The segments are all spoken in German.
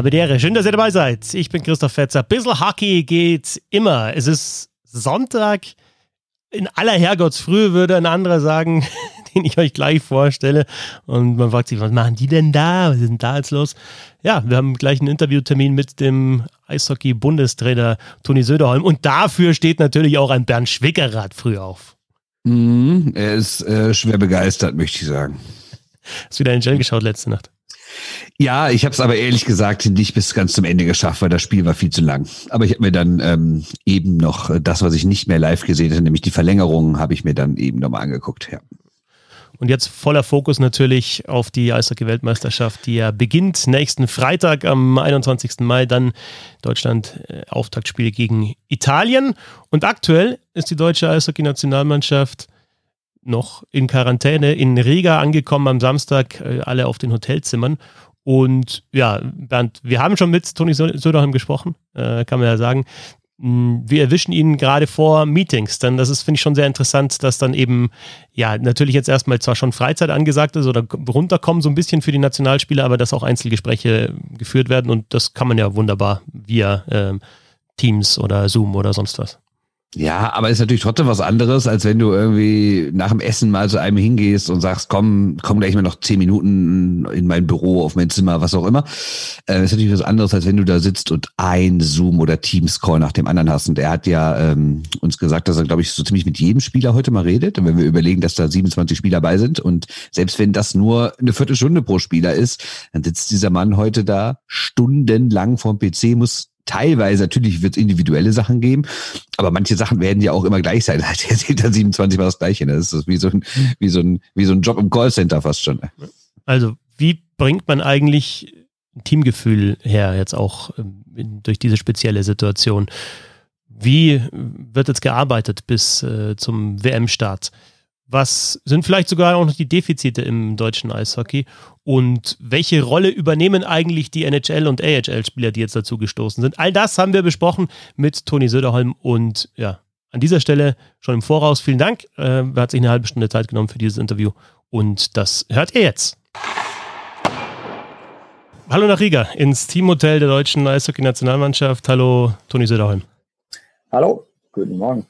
Habe die Ehre. Schön, dass ihr dabei seid. Ich bin Christoph Fetzer. Bissl Hockey geht immer. Es ist Sonntag. In aller Herrgottsfrühe würde ein anderer sagen, den ich euch gleich vorstelle. Und man fragt sich, was machen die denn da? Was ist denn da jetzt los? Ja, wir haben gleich einen Interviewtermin mit dem Eishockey-Bundestrainer Toni Söderholm. Und dafür steht natürlich auch ein Bernd Schwickerath früh auf. Mm, er ist äh, schwer begeistert, möchte ich sagen. Hast du wieder in den geschaut letzte Nacht? Ja, ich habe es aber ehrlich gesagt nicht bis ganz zum Ende geschafft, weil das Spiel war viel zu lang. Aber ich habe mir dann ähm, eben noch das, was ich nicht mehr live gesehen habe, nämlich die Verlängerung, habe ich mir dann eben nochmal angeguckt. Ja. Und jetzt voller Fokus natürlich auf die Eishockey-Weltmeisterschaft, die ja beginnt nächsten Freitag am 21. Mai, dann Deutschland äh, Auftaktspiel gegen Italien. Und aktuell ist die deutsche Eishockey-Nationalmannschaft noch in Quarantäne in Riga angekommen am Samstag, äh, alle auf den Hotelzimmern. Und ja, Bernd, wir haben schon mit Toni Söderholm gesprochen, äh, kann man ja sagen. Mm, wir erwischen ihn gerade vor Meetings, denn das ist, finde ich, schon sehr interessant, dass dann eben, ja, natürlich jetzt erstmal zwar schon Freizeit angesagt ist oder runterkommen so ein bisschen für die Nationalspieler, aber dass auch Einzelgespräche geführt werden und das kann man ja wunderbar via äh, Teams oder Zoom oder sonst was. Ja, aber ist natürlich trotzdem was anderes, als wenn du irgendwie nach dem Essen mal zu einem hingehst und sagst, komm, komm gleich mal noch zehn Minuten in mein Büro, auf mein Zimmer, was auch immer. Äh, ist natürlich was anderes, als wenn du da sitzt und ein Zoom oder Teams-Call nach dem anderen hast. Und er hat ja ähm, uns gesagt, dass er, glaube ich, so ziemlich mit jedem Spieler heute mal redet. Und wenn wir überlegen, dass da 27 Spieler bei sind und selbst wenn das nur eine Viertelstunde pro Spieler ist, dann sitzt dieser Mann heute da stundenlang vorm PC, muss teilweise, natürlich wird es individuelle Sachen geben, aber manche Sachen werden ja auch immer gleich sein. Halt jetzt hinter 27 war das Gleiche. Ne? Das ist wie so, ein, wie, so ein, wie so ein Job im Callcenter fast schon. Ne? Also, wie bringt man eigentlich Teamgefühl her, jetzt auch ähm, durch diese spezielle Situation? Wie wird jetzt gearbeitet bis äh, zum WM-Start? Was sind vielleicht sogar auch noch die Defizite im deutschen Eishockey? Und welche Rolle übernehmen eigentlich die NHL- und AHL-Spieler, die jetzt dazu gestoßen sind? All das haben wir besprochen mit Toni Söderholm. Und ja, an dieser Stelle schon im Voraus vielen Dank. Äh, er hat sich eine halbe Stunde Zeit genommen für dieses Interview. Und das hört ihr jetzt. Hallo nach Riga, ins Teamhotel der deutschen Eishockey-Nationalmannschaft. Hallo, Toni Söderholm. Hallo, guten Morgen.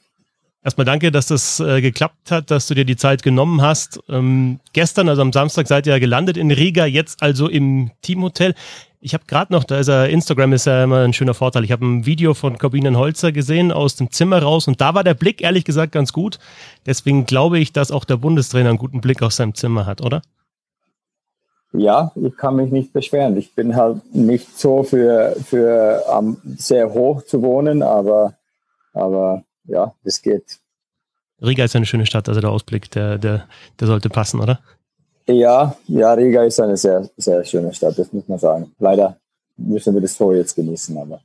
Erstmal danke, dass das äh, geklappt hat, dass du dir die Zeit genommen hast. Ähm, gestern, also am Samstag, seid ihr ja gelandet in Riga, jetzt also im Teamhotel. Ich habe gerade noch, da ist ja Instagram ist ja immer ein schöner Vorteil. Ich habe ein Video von Corbinen Holzer gesehen aus dem Zimmer raus und da war der Blick ehrlich gesagt ganz gut. Deswegen glaube ich, dass auch der Bundestrainer einen guten Blick aus seinem Zimmer hat, oder? Ja, ich kann mich nicht beschweren. Ich bin halt nicht so für, für um, sehr hoch zu wohnen, aber, aber ja, das geht. Riga ist eine schöne Stadt, also der Ausblick, der, der, der sollte passen, oder? Ja, ja, Riga ist eine sehr, sehr schöne Stadt, das muss man sagen. Leider müssen wir das Tor jetzt genießen, aber.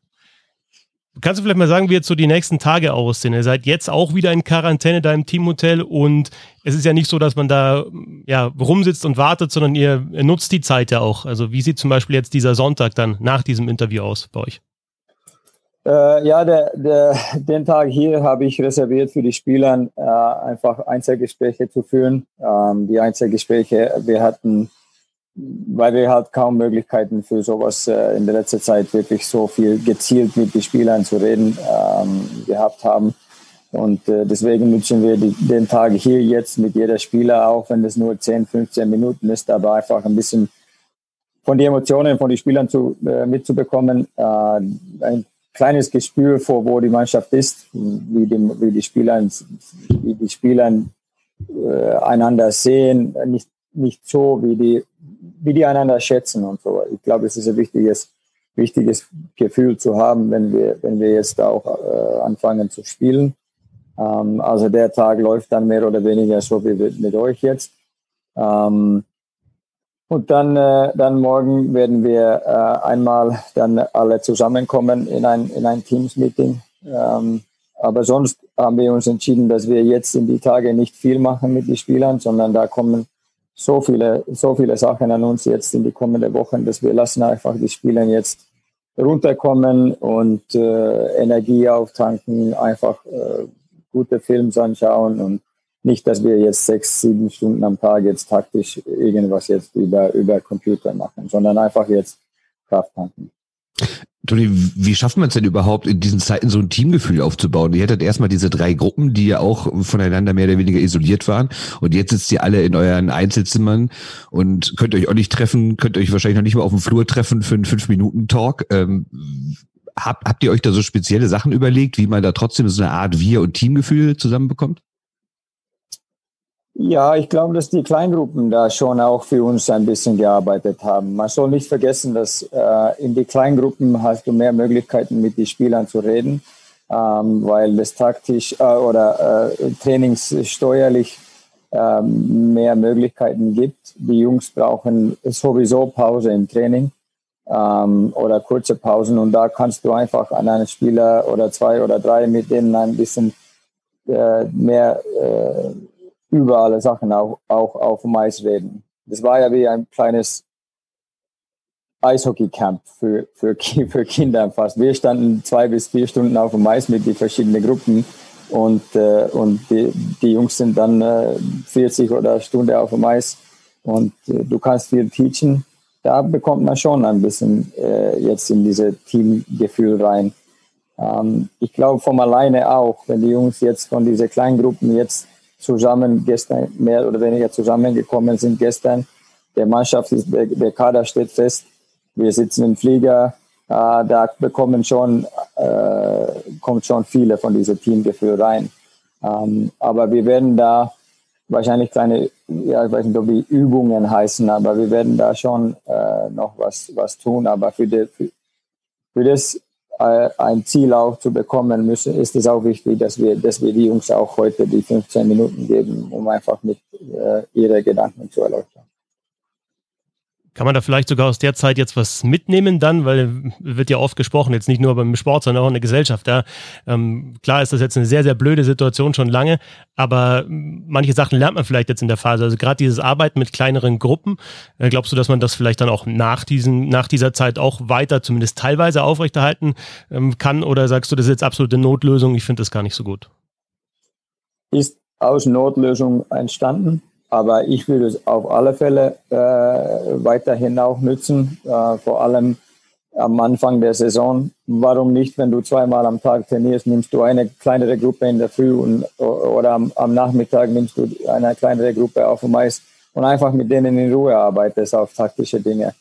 Kannst du vielleicht mal sagen, wie jetzt so die nächsten Tage aussehen? Ihr seid jetzt auch wieder in Quarantäne da im Teamhotel und es ist ja nicht so, dass man da ja, rumsitzt und wartet, sondern ihr nutzt die Zeit ja auch. Also wie sieht zum Beispiel jetzt dieser Sonntag dann nach diesem Interview aus bei euch? Äh, ja, der, der, den Tag hier habe ich reserviert für die Spieler, äh, einfach Einzelgespräche zu führen. Ähm, die Einzelgespräche, wir hatten, weil wir halt kaum Möglichkeiten für sowas äh, in der letzten Zeit wirklich so viel gezielt mit den Spielern zu reden ähm, gehabt haben. Und äh, deswegen nutzen wir die, den Tag hier jetzt mit jeder Spieler, auch wenn es nur 10, 15 Minuten ist, aber einfach ein bisschen von den Emotionen von den Spielern zu, äh, mitzubekommen, äh, ein kleines Gespür vor, wo die Mannschaft ist, wie die, wie die Spieler, wie die Spieler äh, einander sehen, nicht, nicht so, wie die, wie die einander schätzen und so. Ich glaube, es ist ein wichtiges, wichtiges Gefühl zu haben, wenn wir, wenn wir jetzt auch äh, anfangen zu spielen. Ähm, also der Tag läuft dann mehr oder weniger so wie mit euch jetzt. Ähm, und dann, äh, dann morgen werden wir äh, einmal dann alle zusammenkommen in ein, in ein Teams-Meeting. Ähm, aber sonst haben wir uns entschieden, dass wir jetzt in die Tage nicht viel machen mit den Spielern, sondern da kommen so viele, so viele Sachen an uns jetzt in die kommenden Wochen, dass wir lassen einfach die Spieler jetzt runterkommen und äh, Energie auftanken, einfach äh, gute Filme anschauen und nicht, dass wir jetzt sechs, sieben Stunden am Tag jetzt taktisch irgendwas jetzt über, über Computer machen, sondern einfach jetzt Kraft tanken. Toni, wie schafft man es denn überhaupt, in diesen Zeiten so ein Teamgefühl aufzubauen? Ihr hattet erstmal diese drei Gruppen, die ja auch voneinander mehr oder weniger isoliert waren. Und jetzt sitzt ihr alle in euren Einzelzimmern und könnt euch auch nicht treffen, könnt euch wahrscheinlich noch nicht mal auf dem Flur treffen für einen Fünf-Minuten-Talk. Ähm, habt, habt ihr euch da so spezielle Sachen überlegt, wie man da trotzdem so eine Art Wir- und Teamgefühl zusammenbekommt? Ja, ich glaube, dass die Kleingruppen da schon auch für uns ein bisschen gearbeitet haben. Man soll nicht vergessen, dass äh, in die Kleingruppen hast du mehr Möglichkeiten, mit den Spielern zu reden, ähm, weil es taktisch äh, oder äh, trainingssteuerlich ähm, mehr Möglichkeiten gibt. Die Jungs brauchen sowieso Pause im Training ähm, oder kurze Pausen und da kannst du einfach an einen Spieler oder zwei oder drei mit denen ein bisschen äh, mehr äh, über alle Sachen auch, auch auf dem Eis reden. Das war ja wie ein kleines Eishockey-Camp für, für, für Kinder fast. Wir standen zwei bis vier Stunden auf dem Eis mit den verschiedenen Gruppen und, äh, und die, die Jungs sind dann äh, 40 oder Stunde auf dem Eis und äh, du kannst viel teachen. Da bekommt man schon ein bisschen äh, jetzt in diese Teamgefühl rein. Ähm, ich glaube vom alleine auch, wenn die Jungs jetzt von diesen kleinen Gruppen jetzt zusammen gestern, mehr oder weniger zusammengekommen sind gestern. Der Mannschaft ist, der, der Kader steht fest. Wir sitzen im Flieger. Äh, da bekommen schon, äh, kommt schon viele von diesem Teamgefühl rein. Ähm, aber wir werden da wahrscheinlich kleine, ja, ich weiß nicht, ob die Übungen heißen, aber wir werden da schon äh, noch was, was tun. Aber für, die, für, für das ein Ziel auch zu bekommen müssen, ist es auch wichtig, dass wir, dass wir die Jungs auch heute die 15 Minuten geben, um einfach mit äh, ihre Gedanken zu erläutern. Kann man da vielleicht sogar aus der Zeit jetzt was mitnehmen dann, weil wird ja oft gesprochen, jetzt nicht nur beim Sport, sondern auch in der Gesellschaft. Ja. Ähm, klar ist das jetzt eine sehr, sehr blöde Situation schon lange, aber manche Sachen lernt man vielleicht jetzt in der Phase. Also gerade dieses Arbeiten mit kleineren Gruppen, äh, glaubst du, dass man das vielleicht dann auch nach, diesen, nach dieser Zeit auch weiter, zumindest teilweise aufrechterhalten ähm, kann? Oder sagst du, das ist jetzt absolute Notlösung, ich finde das gar nicht so gut? Ist aus Notlösung entstanden aber ich würde es auf alle Fälle äh, weiterhin auch nutzen, äh, vor allem am Anfang der Saison. Warum nicht, wenn du zweimal am Tag trainierst, nimmst du eine kleinere Gruppe in der Früh und, oder am, am Nachmittag nimmst du eine kleinere Gruppe auf dem Eis und einfach mit denen in Ruhe arbeitest auf taktische Dinge.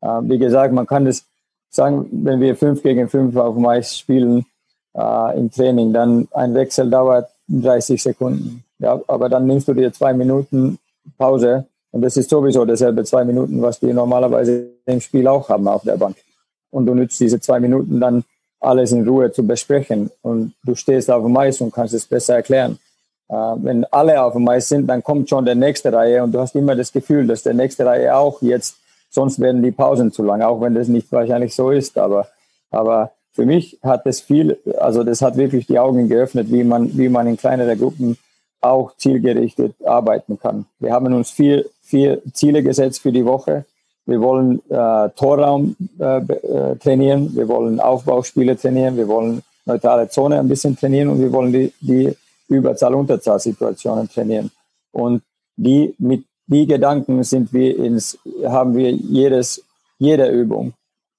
Äh, wie gesagt, man kann das sagen, wenn wir fünf gegen fünf auf dem Eis spielen äh, im Training, dann ein Wechsel dauert 30 Sekunden. Ja, aber dann nimmst du dir zwei Minuten Pause und das ist sowieso dasselbe zwei Minuten, was die normalerweise im Spiel auch haben auf der Bank. Und du nützt diese zwei Minuten dann alles in Ruhe zu besprechen und du stehst auf dem Eis und kannst es besser erklären. Äh, wenn alle auf dem Eis sind, dann kommt schon der nächste Reihe und du hast immer das Gefühl, dass der nächste Reihe auch jetzt, sonst werden die Pausen zu lang, auch wenn das nicht wahrscheinlich so ist, aber, aber für mich hat das viel, also das hat wirklich die Augen geöffnet, wie man, wie man in kleinere Gruppen auch zielgerichtet arbeiten kann. Wir haben uns vier, vier Ziele gesetzt für die Woche. Wir wollen äh, Torraum äh, äh, trainieren, wir wollen Aufbauspiele trainieren, wir wollen neutrale Zone ein bisschen trainieren und wir wollen die, die Überzahl-Unterzahl-Situationen trainieren. Und die, mit die Gedanken sind wir ins, haben wir jedes, jede Übung,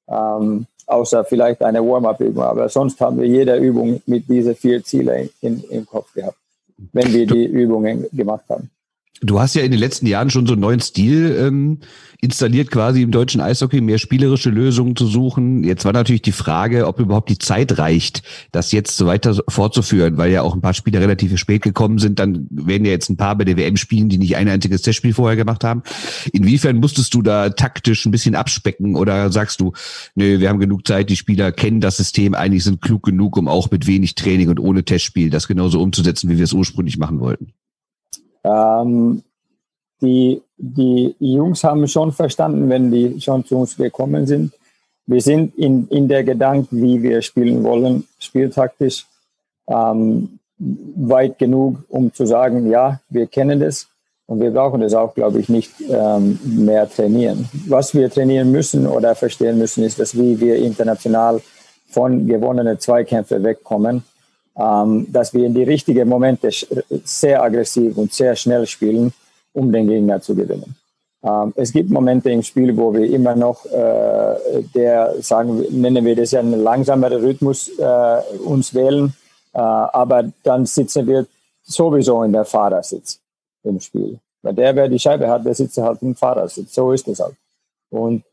ähm, außer vielleicht eine Warm-up-Übung, aber sonst haben wir jede Übung mit diese vier Ziele in, im Kopf gehabt wenn wir die Übungen gemacht haben. Du hast ja in den letzten Jahren schon so einen neuen Stil ähm, installiert, quasi im deutschen Eishockey, mehr spielerische Lösungen zu suchen. Jetzt war natürlich die Frage, ob überhaupt die Zeit reicht, das jetzt so weiter fortzuführen, weil ja auch ein paar Spieler relativ spät gekommen sind. Dann werden ja jetzt ein paar bei der WM spielen, die nicht ein einziges Testspiel vorher gemacht haben. Inwiefern musstest du da taktisch ein bisschen abspecken oder sagst du, nö, wir haben genug Zeit, die Spieler kennen das System, eigentlich sind klug genug, um auch mit wenig Training und ohne Testspiel das genauso umzusetzen, wie wir es ursprünglich machen wollten? Ähm, die, die Jungs haben schon verstanden, wenn die schon zu uns gekommen sind. Wir sind in, in der Gedanke, wie wir spielen wollen, spieltaktisch, ähm, weit genug, um zu sagen, ja, wir kennen das und wir brauchen das auch, glaube ich, nicht ähm, mehr trainieren. Was wir trainieren müssen oder verstehen müssen, ist, dass wie wir international von gewonnenen Zweikämpfen wegkommen dass wir in die richtigen Momente sehr aggressiv und sehr schnell spielen, um den Gegner zu gewinnen. Ähm, es gibt Momente im Spiel, wo wir immer noch äh, der, sagen, nennen wir das ja einen langsameren Rhythmus äh, uns wählen, äh, aber dann sitzen wir sowieso in der Fahrersitz im Spiel. Weil der, wer die Scheibe hat, der sitzt halt im Fahrersitz. So ist es halt. Und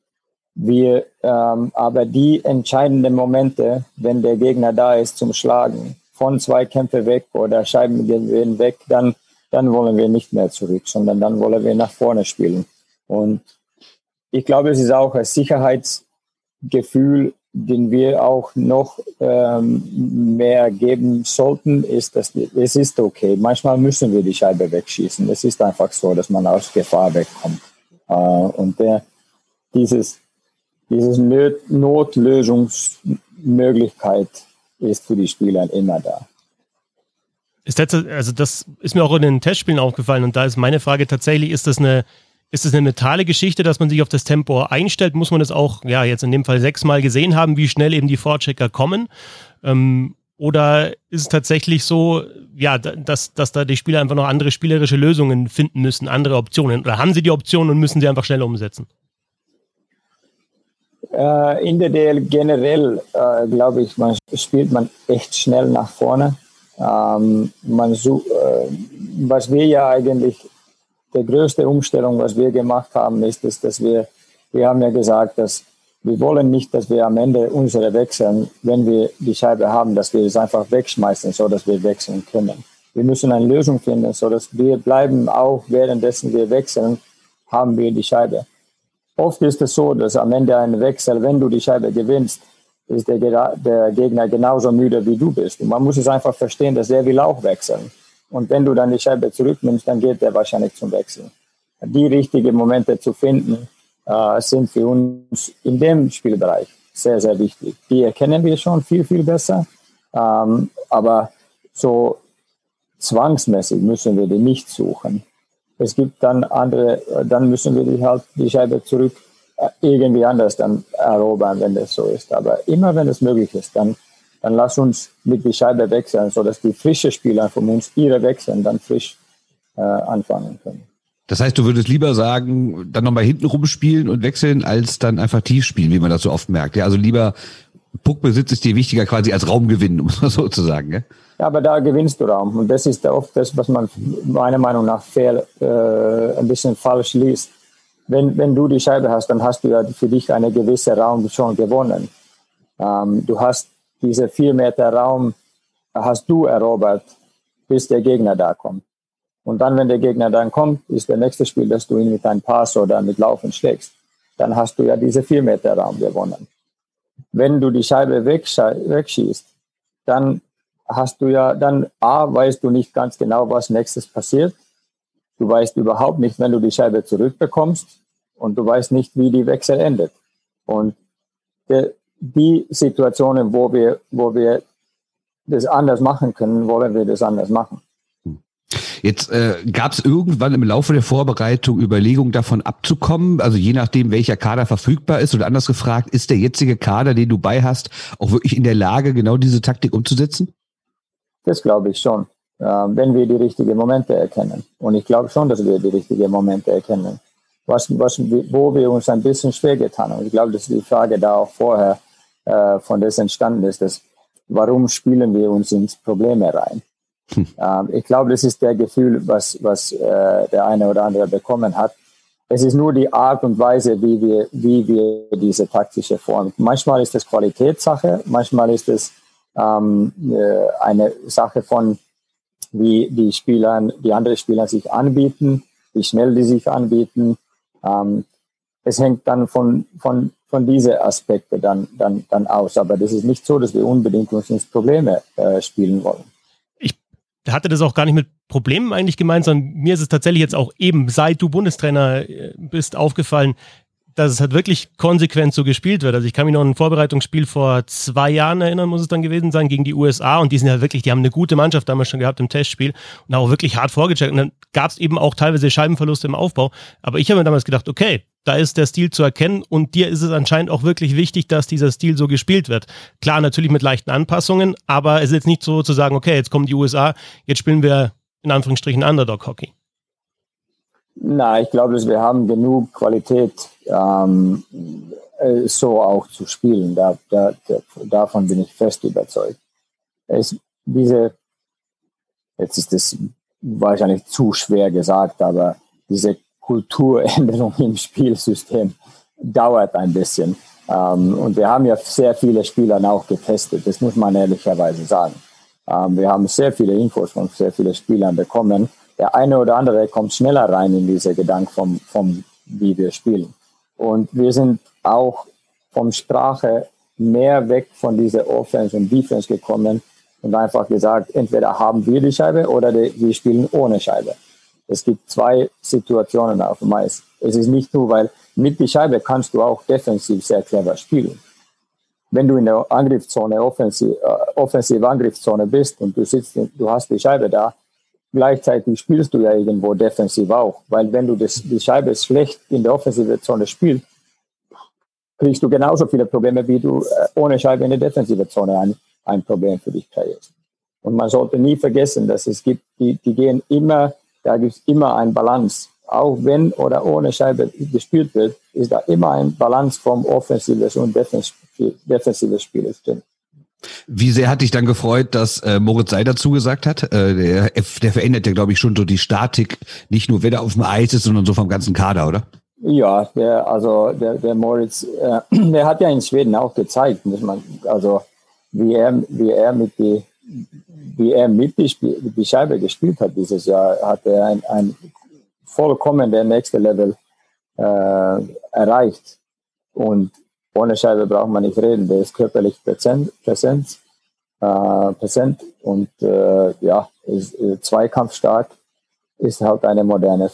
wir, ähm, aber die entscheidenden Momente, wenn der Gegner da ist zum Schlagen, von zwei Kämpfe weg oder Scheiben gehen weg, dann, dann wollen wir nicht mehr zurück, sondern dann wollen wir nach vorne spielen. Und ich glaube, es ist auch ein Sicherheitsgefühl, den wir auch noch ähm, mehr geben sollten, ist, dass es ist okay. Manchmal müssen wir die Scheibe wegschießen. Es ist einfach so, dass man aus Gefahr wegkommt. Äh, und der, dieses, dieses Notlösungsmöglichkeit ist für die Spieler immer da. Ist das, also das ist mir auch in den Testspielen aufgefallen und da ist meine Frage tatsächlich, ist das eine ist es eine mentale Geschichte, dass man sich auf das Tempo einstellt? Muss man das auch, ja, jetzt in dem Fall sechsmal gesehen haben, wie schnell eben die Vorchecker kommen? Ähm, oder ist es tatsächlich so, ja, dass, dass da die Spieler einfach noch andere spielerische Lösungen finden müssen, andere Optionen? Oder haben sie die Optionen und müssen sie einfach schnell umsetzen? Äh, in der DL generell, äh, glaube ich, man spielt man echt schnell nach vorne. Ähm, man such, äh, was wir ja eigentlich die größte Umstellung, was wir gemacht haben, ist, ist, dass wir, wir haben ja gesagt, dass wir wollen nicht, dass wir am Ende unsere wechseln, wenn wir die Scheibe haben, dass wir es einfach wegschmeißen, so dass wir wechseln können. Wir müssen eine Lösung finden, so dass wir bleiben, auch währenddessen wir wechseln, haben wir die Scheibe. Oft ist es so, dass am Ende ein Wechsel, wenn du die Scheibe gewinnst, ist der, der Gegner genauso müde wie du bist. Und man muss es einfach verstehen, dass er will auch wechseln. Und wenn du dann die Scheibe zurücknimmst, dann geht der wahrscheinlich zum Wechsel. Die richtigen Momente zu finden, äh, sind für uns in dem Spielbereich sehr, sehr wichtig. Die erkennen wir schon viel, viel besser. Ähm, aber so zwangsmäßig müssen wir die nicht suchen. Es gibt dann andere, dann müssen wir die halt die Scheibe zurück äh, irgendwie anders dann erobern, wenn das so ist. Aber immer wenn es möglich ist, dann dann lass uns mit die Scheibe wechseln, sodass die frischen Spieler von uns ihre wechseln, dann frisch äh, anfangen können. Das heißt, du würdest lieber sagen, dann nochmal hinten rumspielen und wechseln, als dann einfach tief spielen, wie man das so oft merkt. Ja, also lieber Puckbesitz ist dir wichtiger quasi als Raumgewinn, um es mal so zu sagen. Ja? Ja, aber da gewinnst du Raum. Und das ist oft das, was man meiner Meinung nach fehl, äh, ein bisschen falsch liest. Wenn, wenn du die Scheibe hast, dann hast du ja für dich eine gewisse Raum schon gewonnen. Ähm, du hast diese vier Meter Raum hast du erobert, bis der Gegner da kommt. Und dann, wenn der Gegner dann kommt, ist der nächste Spiel, dass du ihn mit einem Pass oder mit Laufen schlägst. Dann hast du ja diese vier Meter Raum gewonnen. Wenn du die Scheibe wegschießt, dann hast du ja, dann A, weißt du nicht ganz genau, was nächstes passiert. Du weißt überhaupt nicht, wenn du die Scheibe zurückbekommst und du weißt nicht, wie die Wechsel endet. Und der, die Situationen, wo wir, wo wir das anders machen können, wollen wir das anders machen. Jetzt äh, gab es irgendwann im Laufe der Vorbereitung Überlegungen davon abzukommen, also je nachdem, welcher Kader verfügbar ist oder anders gefragt, ist der jetzige Kader, den du bei hast, auch wirklich in der Lage, genau diese Taktik umzusetzen? Das glaube ich schon, äh, wenn wir die richtigen Momente erkennen. Und ich glaube schon, dass wir die richtigen Momente erkennen. Was, was, wo wir uns ein bisschen schwer getan haben. Ich glaube, das ist die Frage da auch vorher äh, von das entstanden ist, dass warum spielen wir uns ins Probleme rein? Hm. Ähm, ich glaube, das ist der Gefühl, was, was äh, der eine oder andere bekommen hat. Es ist nur die Art und Weise, wie wir, wie wir diese taktische Form. Manchmal ist es Qualitätssache, manchmal ist es ähm, äh, eine Sache von, wie die Spieler, die anderen Spieler sich anbieten, wie schnell die sich anbieten. Ähm, es hängt dann von, von von diesen Aspekten dann, dann, dann aus. Aber das ist nicht so, dass wir unbedingt uns ins Probleme äh, spielen wollen. Ich hatte das auch gar nicht mit Problemen eigentlich gemeint, sondern mir ist es tatsächlich jetzt auch eben, seit du Bundestrainer äh, bist, aufgefallen, dass es halt wirklich konsequent so gespielt wird. Also ich kann mich noch an ein Vorbereitungsspiel vor zwei Jahren erinnern, muss es dann gewesen sein, gegen die USA und die sind ja wirklich, die haben eine gute Mannschaft damals schon gehabt im Testspiel und auch wirklich hart vorgecheckt. Und dann gab es eben auch teilweise Scheibenverluste im Aufbau. Aber ich habe mir damals gedacht, okay, da ist der Stil zu erkennen und dir ist es anscheinend auch wirklich wichtig, dass dieser Stil so gespielt wird. Klar, natürlich mit leichten Anpassungen, aber es ist jetzt nicht so zu sagen, okay, jetzt kommen die USA, jetzt spielen wir in Anführungsstrichen Underdog-Hockey. Na, ich glaube, dass wir haben genug Qualität, ähm, äh, so auch zu spielen. Da, da, da, davon bin ich fest überzeugt. Es, diese, jetzt ist es wahrscheinlich zu schwer gesagt, aber diese Kulturänderung im Spielsystem dauert ein bisschen. Ähm, und wir haben ja sehr viele Spieler auch getestet, das muss man ehrlicherweise sagen. Ähm, wir haben sehr viele Infos von sehr vielen Spielern bekommen. Der eine oder andere kommt schneller rein in diese Gedanken vom, vom wie wir spielen. Und wir sind auch vom Sprache mehr weg von dieser Offense und Defense gekommen und einfach gesagt, entweder haben wir die Scheibe oder die, wir spielen ohne Scheibe. Es gibt zwei Situationen auf dem Eis. Es ist nicht nur, weil mit die Scheibe kannst du auch defensiv sehr clever spielen. Wenn du in der Angriffszone, offensiv, äh, offensive Angriffszone bist und du sitzt, du hast die Scheibe da, gleichzeitig spielst du ja irgendwo defensiv auch, weil wenn du das, die Scheibe schlecht in der offensive Zone spielst, kriegst du genauso viele Probleme, wie du äh, ohne Scheibe in der defensive Zone ein, ein Problem für dich kreierst. Und man sollte nie vergessen, dass es gibt, die, die gehen immer, da gibt es immer ein Balance auch wenn oder ohne Scheibe gespielt wird, ist da immer ein Balance vom offensives und defensives Spiel drin. Wie sehr hat dich dann gefreut, dass äh, Moritz Seider zugesagt hat? Äh, der, der verändert ja, glaube ich, schon so die Statik, nicht nur, wer da auf dem Eis ist, sondern so vom ganzen Kader, oder? Ja, der, also der, der Moritz, äh, der hat ja in Schweden auch gezeigt, dass man, also wie er, wie er mit die, wie er mit die, die Scheibe gespielt hat dieses Jahr, hat er ein, ein vollkommen der nächste Level äh, erreicht. Und ohne Scheibe braucht man nicht reden. Der ist körperlich präsent, präsent, äh, präsent und äh, ja, ist äh, zweikampfstark, ist halt eine moderne,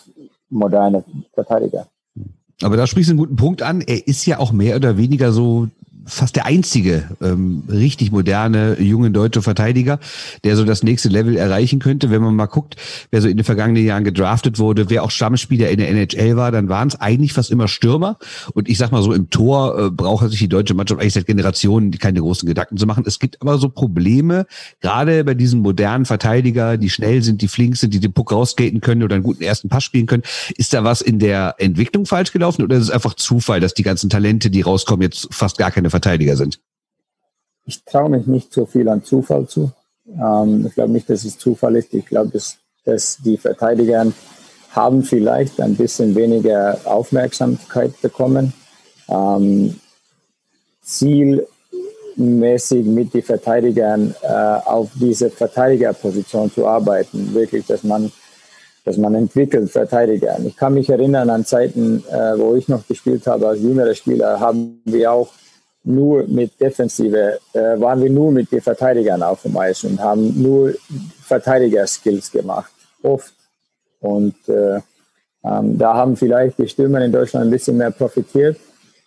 moderne Verteidiger. Aber da sprichst du einen guten Punkt an. Er ist ja auch mehr oder weniger so fast der einzige ähm, richtig moderne junge deutsche Verteidiger, der so das nächste Level erreichen könnte. Wenn man mal guckt, wer so in den vergangenen Jahren gedraftet wurde, wer auch Stammspieler in der NHL war, dann waren es eigentlich fast immer Stürmer. Und ich sag mal so, im Tor äh, braucht sich die deutsche Mannschaft eigentlich seit Generationen keine großen Gedanken zu machen. Es gibt aber so Probleme, gerade bei diesen modernen Verteidiger, die schnell sind, die flink sind, die den Puck rausskaten können oder einen guten ersten Pass spielen können. Ist da was in der Entwicklung falsch gelaufen oder ist es einfach Zufall, dass die ganzen Talente, die rauskommen, jetzt fast gar keine Verteidiger sind? Ich traue mich nicht so viel an Zufall zu. Ähm, ich glaube nicht, dass es Zufall ist. Ich glaube, dass, dass die Verteidiger haben vielleicht ein bisschen weniger Aufmerksamkeit bekommen. Ähm, zielmäßig mit den Verteidigern äh, auf diese Verteidigerposition zu arbeiten. Wirklich, dass man, dass man entwickelt Verteidiger. Ich kann mich erinnern an Zeiten, äh, wo ich noch gespielt habe als jüngerer Spieler, haben wir auch nur mit Defensive, äh, waren wir nur mit den Verteidigern auf dem Eis und haben nur Verteidiger-Skills gemacht, oft. Und äh, ähm, da haben vielleicht die Stürmer in Deutschland ein bisschen mehr profitiert.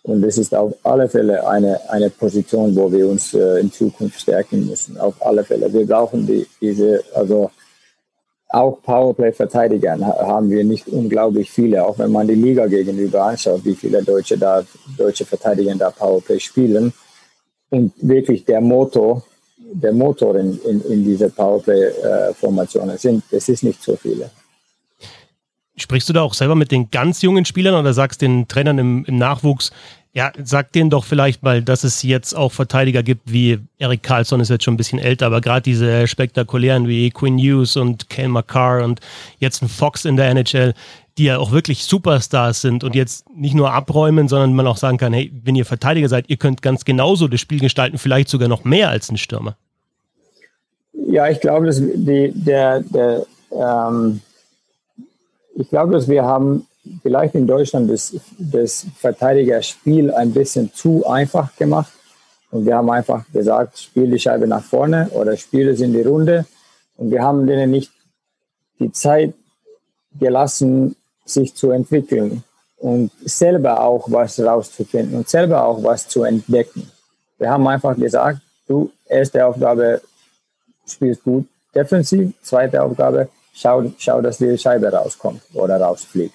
Und das ist auf alle Fälle eine, eine Position, wo wir uns äh, in Zukunft stärken müssen. Auf alle Fälle. Wir brauchen die, diese, also auch Powerplay-Verteidiger haben wir nicht unglaublich viele, auch wenn man die Liga gegenüber anschaut, wie viele Deutsche da, deutsche Verteidiger da Powerplay spielen. Und wirklich der Motor, der Motor in, in, in diese Powerplay-Formationen sind, es ist nicht so viele. Sprichst du da auch selber mit den ganz jungen Spielern oder sagst den Trainern im, im Nachwuchs, ja, sag denen doch vielleicht mal, dass es jetzt auch Verteidiger gibt, wie Eric Carlson ist jetzt schon ein bisschen älter, aber gerade diese spektakulären wie Quinn Hughes und Kale McCarr und jetzt ein Fox in der NHL, die ja auch wirklich Superstars sind und jetzt nicht nur abräumen, sondern man auch sagen kann, hey, wenn ihr Verteidiger seid, ihr könnt ganz genauso das Spiel gestalten, vielleicht sogar noch mehr als ein Stürmer. Ja, ich glaube, dass die, der, der ähm, ich glaube, dass wir haben vielleicht in Deutschland das, das Verteidigerspiel ein bisschen zu einfach gemacht. Und wir haben einfach gesagt, spiel die Scheibe nach vorne oder spiel es in die Runde. Und wir haben denen nicht die Zeit gelassen, sich zu entwickeln und selber auch was rauszufinden und selber auch was zu entdecken. Wir haben einfach gesagt, du, erste Aufgabe, spielst gut defensiv, zweite Aufgabe, schau, schau dass die Scheibe rauskommt oder rausfliegt.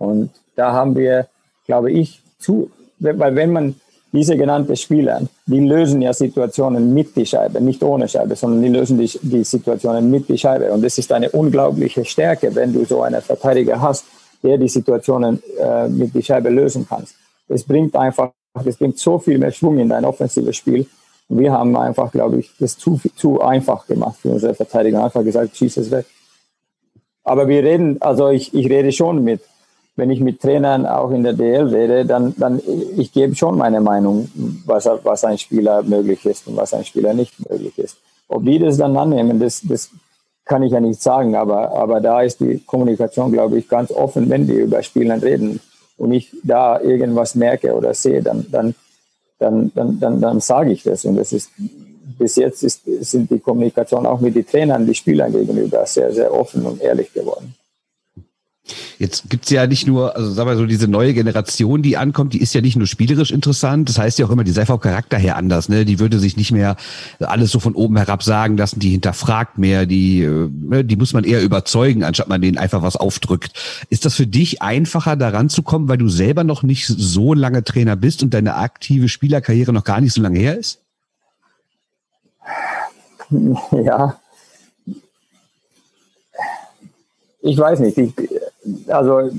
Und da haben wir, glaube ich, zu, weil wenn man diese genannten Spieler, die lösen ja Situationen mit die Scheibe, nicht ohne Scheibe, sondern die lösen die, die Situationen mit die Scheibe. Und das ist eine unglaubliche Stärke, wenn du so einen Verteidiger hast, der die Situationen äh, mit die Scheibe lösen kannst. Es bringt einfach, es bringt so viel mehr Schwung in dein offensives Spiel. Und wir haben einfach, glaube ich, das zu, zu einfach gemacht für unsere Verteidiger. Einfach gesagt, schieß es weg. Aber wir reden, also ich, ich rede schon mit, wenn ich mit Trainern auch in der DL rede, dann, dann ich gebe schon meine Meinung, was, was ein Spieler möglich ist und was ein Spieler nicht möglich ist. Ob die das dann annehmen, das, das kann ich ja nicht sagen, aber, aber da ist die Kommunikation, glaube ich, ganz offen, wenn wir über Spielen reden und ich da irgendwas merke oder sehe, dann, dann, dann, dann, dann, dann sage ich das. Und das ist bis jetzt ist, sind die Kommunikation auch mit den Trainern, die Spielern gegenüber sehr, sehr offen und ehrlich geworden. Jetzt gibt's ja nicht nur, also sagen wir so, diese neue Generation, die ankommt, die ist ja nicht nur spielerisch interessant, das heißt ja auch immer, die sei vom Charakter her anders, ne? Die würde sich nicht mehr alles so von oben herab sagen lassen, die hinterfragt mehr, die, äh, ne, die muss man eher überzeugen, anstatt man denen einfach was aufdrückt. Ist das für dich einfacher, daran zu kommen, weil du selber noch nicht so lange Trainer bist und deine aktive Spielerkarriere noch gar nicht so lange her ist? Ja. Ich weiß nicht. Ich, also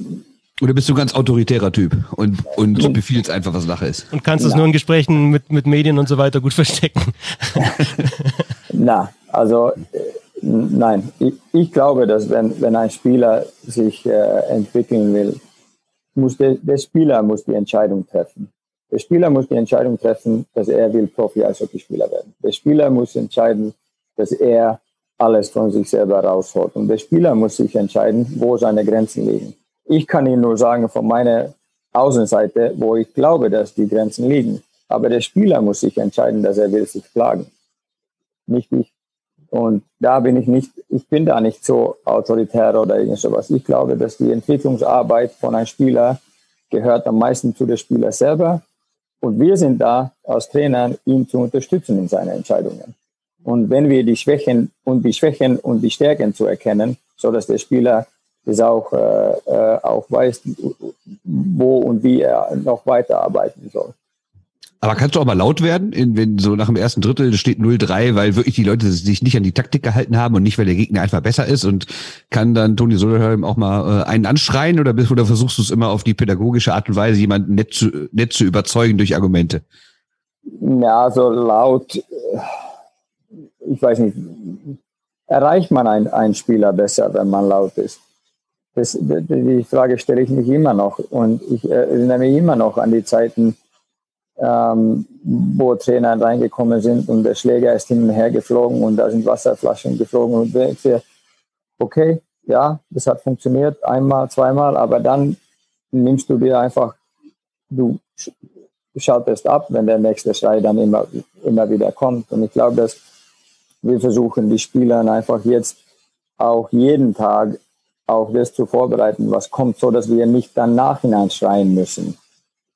oder bist du ein ganz autoritärer Typ und, und befiehlst einfach, was Sache ist? Und kannst es nur in Gesprächen mit, mit Medien und so weiter gut verstecken? Na, also äh, nein. Ich, ich, glaube, dass wenn, wenn ein Spieler sich äh, entwickeln will, muss der, der Spieler muss die Entscheidung treffen. Der Spieler muss die Entscheidung treffen, dass er will Profi-Eishockeyspieler werden. Der Spieler muss entscheiden, dass er alles von sich selber rausholt. Und der Spieler muss sich entscheiden, wo seine Grenzen liegen. Ich kann Ihnen nur sagen von meiner Außenseite, wo ich glaube, dass die Grenzen liegen. Aber der Spieler muss sich entscheiden, dass er will sich schlagen. Nicht ich. Und da bin ich nicht, ich bin da nicht so autoritär oder irgend sowas. Ich glaube, dass die Entwicklungsarbeit von einem Spieler gehört am meisten zu der Spieler selber. Und wir sind da als Trainer, ihn zu unterstützen in seinen Entscheidungen. Und wenn wir die Schwächen und die Schwächen und die Stärken zu erkennen, so dass der Spieler das auch, äh, äh, auch weiß, wo und wie er noch weiterarbeiten soll. Aber kannst du auch mal laut werden, in, wenn so nach dem ersten Drittel steht 0-3, weil wirklich die Leute sich nicht an die Taktik gehalten haben und nicht, weil der Gegner einfach besser ist und kann dann Toni Soderholm auch mal äh, einen anschreien oder, bist, oder versuchst du es immer auf die pädagogische Art und Weise, jemanden nett zu, nett zu überzeugen durch Argumente? Ja, so laut, äh, ich weiß nicht, erreicht man einen Spieler besser, wenn man laut ist? Das, die Frage stelle ich mich immer noch. Und ich erinnere mich immer noch an die Zeiten, ähm, wo Trainer reingekommen sind und der Schläger ist hin und her geflogen und da sind Wasserflaschen geflogen. Und sehe, okay, ja, das hat funktioniert, einmal, zweimal, aber dann nimmst du dir einfach, du schaltest ab, wenn der nächste Schrei dann immer, immer wieder kommt. Und ich glaube, dass wir versuchen, die Spieler einfach jetzt auch jeden Tag auf das zu vorbereiten, was kommt, so dass wir nicht dann nachhinein schreien müssen.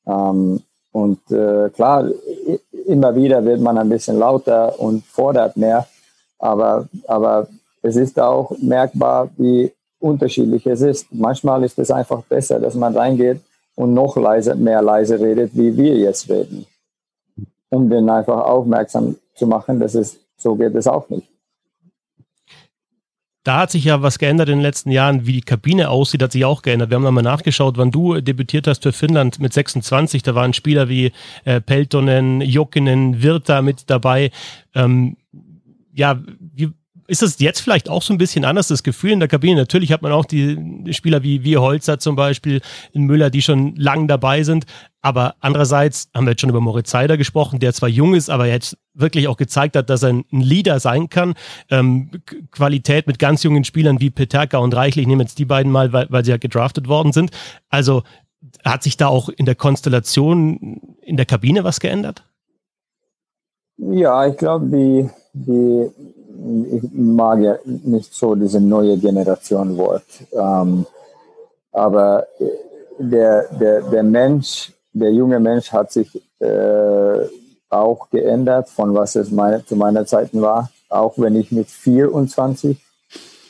Ähm, und äh, klar, immer wieder wird man ein bisschen lauter und fordert mehr, aber, aber es ist auch merkbar, wie unterschiedlich es ist. Manchmal ist es einfach besser, dass man reingeht und noch leise, mehr leise redet, wie wir jetzt reden, um den einfach aufmerksam zu machen, dass es so geht es auch nicht. Da hat sich ja was geändert in den letzten Jahren. Wie die Kabine aussieht, hat sich auch geändert. Wir haben nochmal nachgeschaut, wann du debütiert hast für Finnland mit 26. Da waren Spieler wie äh, Peltonen, Jokinen, Virta mit dabei. Ähm, ja, ist das jetzt vielleicht auch so ein bisschen anders, das Gefühl in der Kabine? Natürlich hat man auch die Spieler wie, wie Holzer zum Beispiel, in Müller, die schon lang dabei sind. Aber andererseits haben wir jetzt schon über Moritz Seider gesprochen, der zwar jung ist, aber jetzt wirklich auch gezeigt hat, dass er ein Leader sein kann. Ähm, Qualität mit ganz jungen Spielern wie Peterka und Reichlich, ich nehme jetzt die beiden mal, weil, weil sie ja gedraftet worden sind. Also hat sich da auch in der Konstellation in der Kabine was geändert? Ja, ich glaube, die, die ich mag ja nicht so diese neue Generation Wort. Ähm, aber der, der, der Mensch, der junge Mensch hat sich äh, auch geändert von was es meine, zu meiner Zeiten war. Auch wenn ich mit 24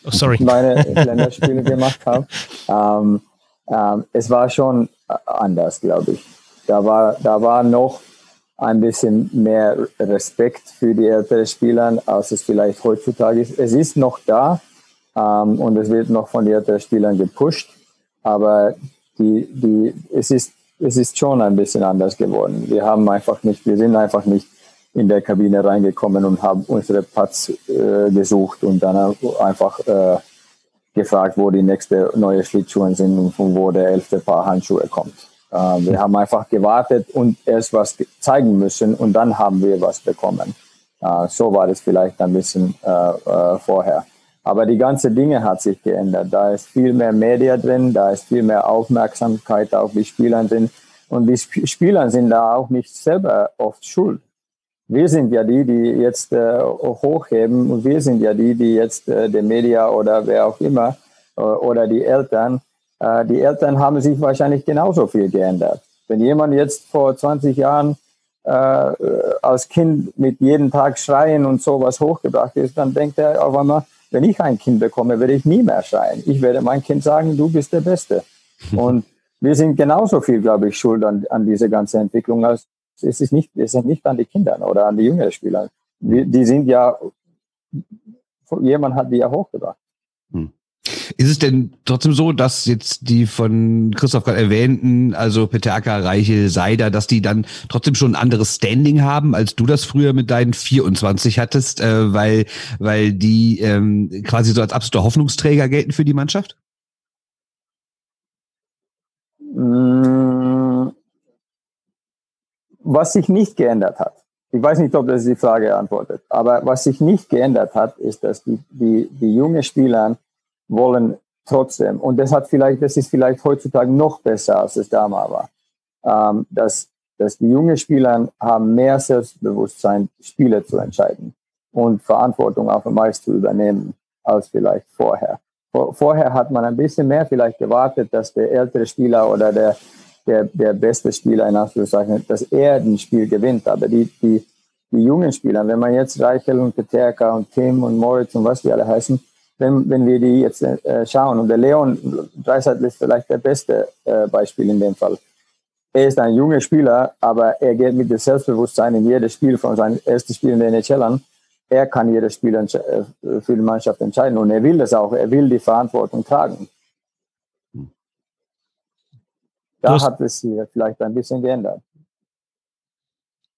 oh, sorry. meine Länderspiele gemacht habe. Ähm, ähm, es war schon anders, glaube ich. Da war, da war noch ein bisschen mehr Respekt für die älteren Spieler, als es vielleicht heutzutage ist. Es ist noch da ähm, und es wird noch von den älteren Spielern gepusht. aber die, die, es ist, es ist schon ein bisschen anders geworden. Wir haben einfach nicht, wir sind einfach nicht in der Kabine reingekommen und haben unsere Pads äh, gesucht und dann einfach äh, gefragt, wo die nächste neue Schlittschuhe sind und von wo der elfte Paar Handschuhe kommt. Äh, wir haben einfach gewartet und erst was zeigen müssen und dann haben wir was bekommen. Äh, so war das vielleicht ein bisschen äh, vorher. Aber die ganze Dinge hat sich geändert. Da ist viel mehr Media drin, da ist viel mehr Aufmerksamkeit auf die Spieler drin. Und die Sp Spieler sind da auch nicht selber oft schuld wir sind ja die, die jetzt äh, hochheben und wir sind ja die, die jetzt äh, der Media oder wer auch immer äh, oder die Eltern, äh, die Eltern haben sich wahrscheinlich genauso viel geändert. Wenn jemand jetzt vor 20 Jahren äh, als Kind mit jedem Tag schreien und sowas hochgebracht ist, dann denkt er auf einmal, wenn ich ein Kind bekomme, werde ich nie mehr schreien. Ich werde mein Kind sagen, du bist der Beste. Und wir sind genauso viel, glaube ich, schuld an, an diese ganze Entwicklung als es ist nicht, es sind nicht an die Kinder oder an die jüngeren Spieler. Die, die sind ja, jemand hat die ja hochgebracht. Ist es denn trotzdem so, dass jetzt die von Christoph gerade erwähnten, also Peterka, Reichel, Seider, dass die dann trotzdem schon ein anderes Standing haben, als du das früher mit deinen 24 hattest, äh, weil, weil die ähm, quasi so als absoluter Hoffnungsträger gelten für die Mannschaft? Mmh was sich nicht geändert hat, ich weiß nicht, ob das die Frage antwortet, aber was sich nicht geändert hat, ist, dass die, die, die jungen Spieler wollen trotzdem, und das hat vielleicht, das ist vielleicht heutzutage noch besser, als es damals war, ähm, dass, dass die jungen Spieler haben mehr Selbstbewusstsein, Spiele zu entscheiden und Verantwortung auf dem Eis zu übernehmen, als vielleicht vorher. Vorher hat man ein bisschen mehr vielleicht gewartet, dass der ältere Spieler oder der der, der beste Spieler in Anführungszeichen, dass er ein Spiel gewinnt. Aber die, die, die jungen Spieler, wenn man jetzt Reichel und Peterka und Tim und Moritz und was die alle heißen, wenn, wenn wir die jetzt äh, schauen, und der Leon Dreisat ist vielleicht der beste äh, Beispiel in dem Fall. Er ist ein junger Spieler, aber er geht mit dem Selbstbewusstsein in jedes Spiel von seinem ersten Spiel in der NHL an. Er kann jedes Spiel äh, für die Mannschaft entscheiden und er will das auch. Er will die Verantwortung tragen. da hast, hat es sich vielleicht ein bisschen geändert.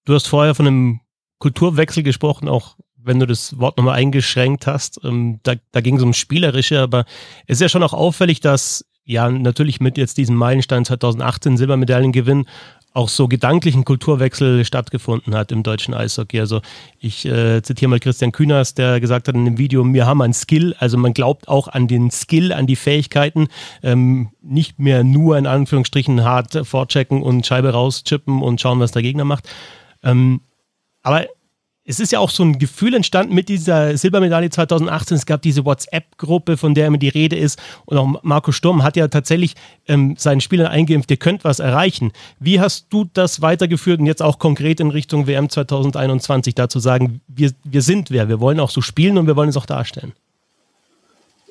Du hast vorher von einem Kulturwechsel gesprochen, auch wenn du das Wort nochmal eingeschränkt hast. Ähm, da, da ging es um Spielerische, aber es ist ja schon auch auffällig, dass ja natürlich mit jetzt diesem Meilenstein 2018 Silbermedaillengewinn auch so gedanklichen Kulturwechsel stattgefunden hat im deutschen Eishockey. Also ich äh, zitiere mal Christian Kühners, der gesagt hat in dem Video, wir haben ein Skill, also man glaubt auch an den Skill, an die Fähigkeiten, ähm, nicht mehr nur in Anführungsstrichen hart vorchecken und Scheibe rauschippen und schauen, was der Gegner macht. Ähm, aber es ist ja auch so ein Gefühl entstanden mit dieser Silbermedaille 2018. Es gab diese WhatsApp-Gruppe, von der immer die Rede ist. Und auch Marco Sturm hat ja tatsächlich ähm, seinen Spielern eingeimpft, ihr könnt was erreichen. Wie hast du das weitergeführt und jetzt auch konkret in Richtung WM 2021 dazu sagen, wir, wir sind wer, wir wollen auch so spielen und wir wollen es auch darstellen?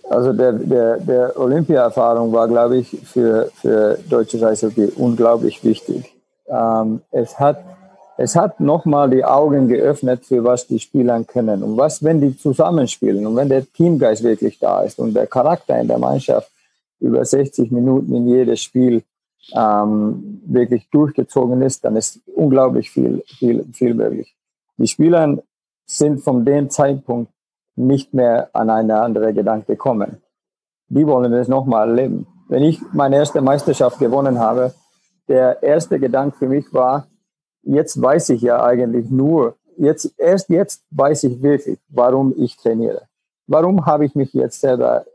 Also der, der, der Olympia-Erfahrung war, glaube ich, für, für deutsches Eishockey unglaublich wichtig. Ähm, es hat es hat nochmal die Augen geöffnet, für was die Spieler können und was, wenn die zusammenspielen und wenn der Teamgeist wirklich da ist und der Charakter in der Mannschaft über 60 Minuten in jedes Spiel ähm, wirklich durchgezogen ist, dann ist unglaublich viel, viel, viel möglich. Die Spieler sind von dem Zeitpunkt nicht mehr an eine andere Gedanke gekommen. Die wollen es nochmal erleben. Wenn ich meine erste Meisterschaft gewonnen habe, der erste Gedanke für mich war, jetzt weiß ich ja eigentlich nur, jetzt, erst jetzt weiß ich wirklich, warum ich trainiere. Warum habe ich mich jetzt selber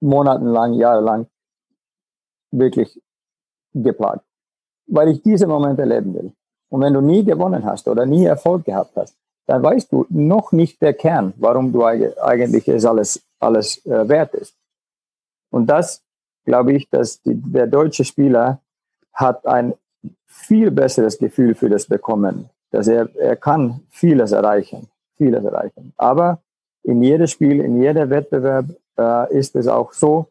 monatelang, jahrelang wirklich geplagt? Weil ich diese Momente erleben will. Und wenn du nie gewonnen hast oder nie Erfolg gehabt hast, dann weißt du noch nicht der Kern, warum du eigentlich es alles, alles äh, wert ist. Und das glaube ich, dass die, der deutsche Spieler hat ein viel besseres Gefühl für das bekommen, dass er, er kann vieles erreichen, vieles erreichen. Aber in jedem Spiel, in jedem Wettbewerb äh, ist es auch so,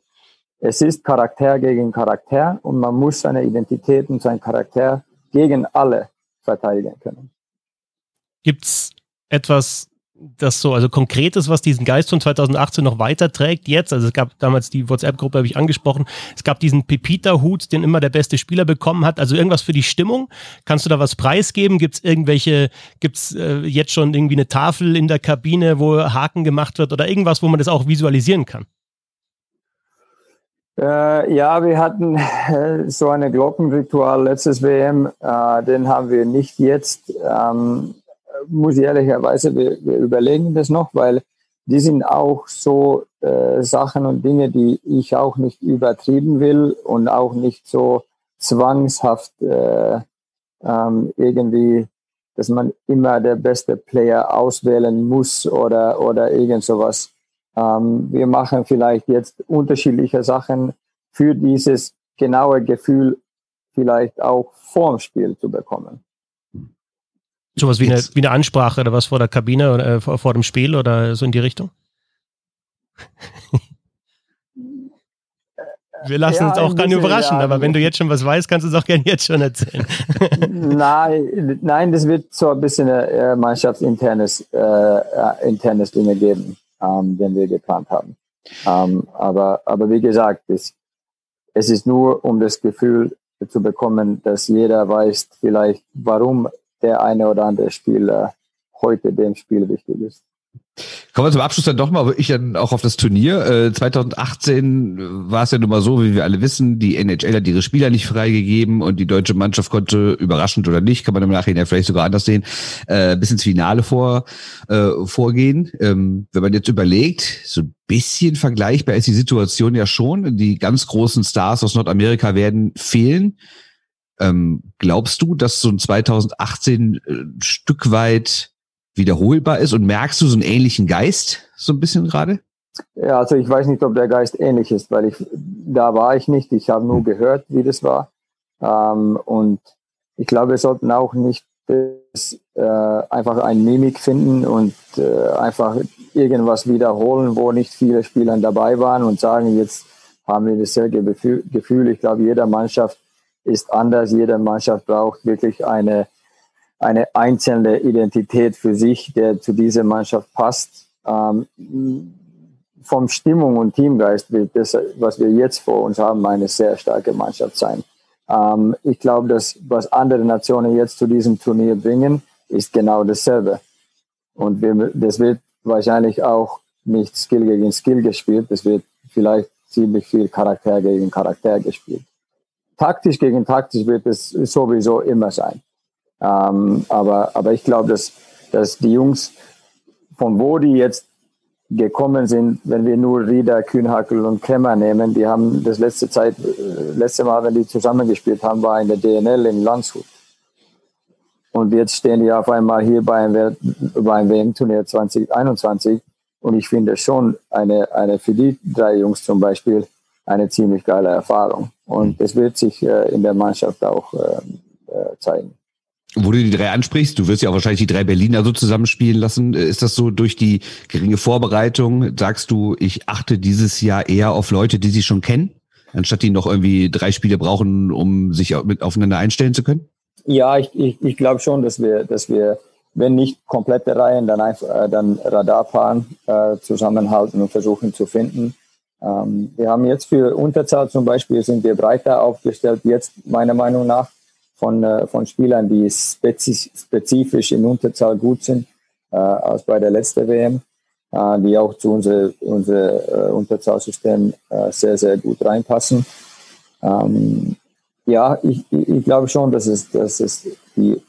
es ist Charakter gegen Charakter und man muss seine Identität und sein Charakter gegen alle verteidigen können. Gibt es etwas, das so, also konkretes, was diesen Geist von 2018 noch weiterträgt jetzt? Also es gab damals die WhatsApp-Gruppe, habe ich angesprochen. Es gab diesen Pepita-Hut, den immer der beste Spieler bekommen hat. Also irgendwas für die Stimmung. Kannst du da was preisgeben? Gibt es irgendwelche, gibt es äh, jetzt schon irgendwie eine Tafel in der Kabine, wo Haken gemacht wird oder irgendwas, wo man das auch visualisieren kann? Äh, ja, wir hatten äh, so ein Glockenritual letztes WM. Äh, den haben wir nicht jetzt. Ähm, muss ich ehrlicherweise, wir, wir, überlegen das noch, weil die sind auch so äh, Sachen und Dinge, die ich auch nicht übertrieben will und auch nicht so zwangshaft äh, ähm, irgendwie, dass man immer der beste Player auswählen muss oder, oder irgend sowas. Ähm, wir machen vielleicht jetzt unterschiedliche Sachen für dieses genaue Gefühl vielleicht auch vorm Spiel zu bekommen. Sowas wie eine, wie eine Ansprache oder was vor der Kabine oder äh, vor, vor, dem Spiel oder so in die Richtung? Wir lassen ja, uns auch gerne überraschen, ja. aber wenn du jetzt schon was weißt, kannst du es auch gerne jetzt schon erzählen. nein, nein, das wird so ein bisschen äh, mannschaftsinternes äh, äh, internes Dinge geben, ähm, den wir geplant haben. Ähm, aber, aber wie gesagt, es, es ist nur, um das Gefühl zu bekommen, dass jeder weiß vielleicht, warum der eine oder andere Spieler heute dem Spiel wichtig ist. Kommen wir zum Abschluss dann doch mal ich dann auch auf das Turnier. Äh, 2018 war es ja nun mal so, wie wir alle wissen, die NHL hat ihre Spieler nicht freigegeben und die deutsche Mannschaft konnte, überraschend oder nicht, kann man im Nachhinein vielleicht sogar anders sehen, äh, bis ins Finale vor, äh, vorgehen. Ähm, wenn man jetzt überlegt, so ein bisschen vergleichbar ist die Situation ja schon. Die ganz großen Stars aus Nordamerika werden fehlen. Ähm, glaubst du, dass so ein 2018 äh, ein Stück weit wiederholbar ist und merkst du so einen ähnlichen Geist so ein bisschen gerade? Ja, also ich weiß nicht, ob der Geist ähnlich ist, weil ich da war ich nicht. Ich habe nur hm. gehört, wie das war. Ähm, und ich glaube, wir sollten auch nicht das, äh, einfach ein Mimik finden und äh, einfach irgendwas wiederholen, wo nicht viele Spieler dabei waren und sagen, jetzt haben wir dasselbe Gefühl. Ich glaube, jeder Mannschaft ist anders. Jede Mannschaft braucht wirklich eine eine einzelne Identität für sich, der zu dieser Mannschaft passt. Ähm, vom Stimmung und Teamgeist wird das, was wir jetzt vor uns haben, eine sehr starke Mannschaft sein. Ähm, ich glaube, dass was andere Nationen jetzt zu diesem Turnier bringen, ist genau dasselbe. Und wir, das wird wahrscheinlich auch nicht Skill gegen Skill gespielt, es wird vielleicht ziemlich viel Charakter gegen Charakter gespielt. Taktisch gegen taktisch wird es sowieso immer sein. Ähm, aber, aber ich glaube, dass, dass die Jungs, von wo die jetzt gekommen sind, wenn wir nur Rieder, Kühnhackel und Kemmer nehmen, die haben das letzte Zeit, äh, letzte Mal, wenn die zusammengespielt haben, war in der DNL in Landshut. Und jetzt stehen die auf einmal hier beim, beim WM-Turnier 2021. Und ich finde schon eine, eine für die drei Jungs zum Beispiel eine ziemlich geile Erfahrung. Und es wird sich äh, in der Mannschaft auch äh, äh zeigen. Wo du die drei ansprichst, du wirst ja auch wahrscheinlich die drei Berliner so zusammenspielen lassen. Äh, ist das so durch die geringe Vorbereitung? Sagst du, ich achte dieses Jahr eher auf Leute, die sie schon kennen, anstatt die noch irgendwie drei Spiele brauchen, um sich mit aufeinander einstellen zu können? Ja, ich, ich, ich glaube schon, dass wir, dass wir, wenn nicht komplette Reihen, dann einfach äh, dann Radarpaaren äh, zusammenhalten und versuchen zu finden. Ähm, wir haben jetzt für Unterzahl zum Beispiel sind wir breiter aufgestellt, jetzt meiner Meinung nach von, äh, von Spielern, die spezifisch in Unterzahl gut sind, äh, als bei der letzten WM, äh, die auch zu unser, unser äh, Unterzahlsystem äh, sehr, sehr gut reinpassen. Ähm, ja, ich, ich glaube schon, dass es, dass es die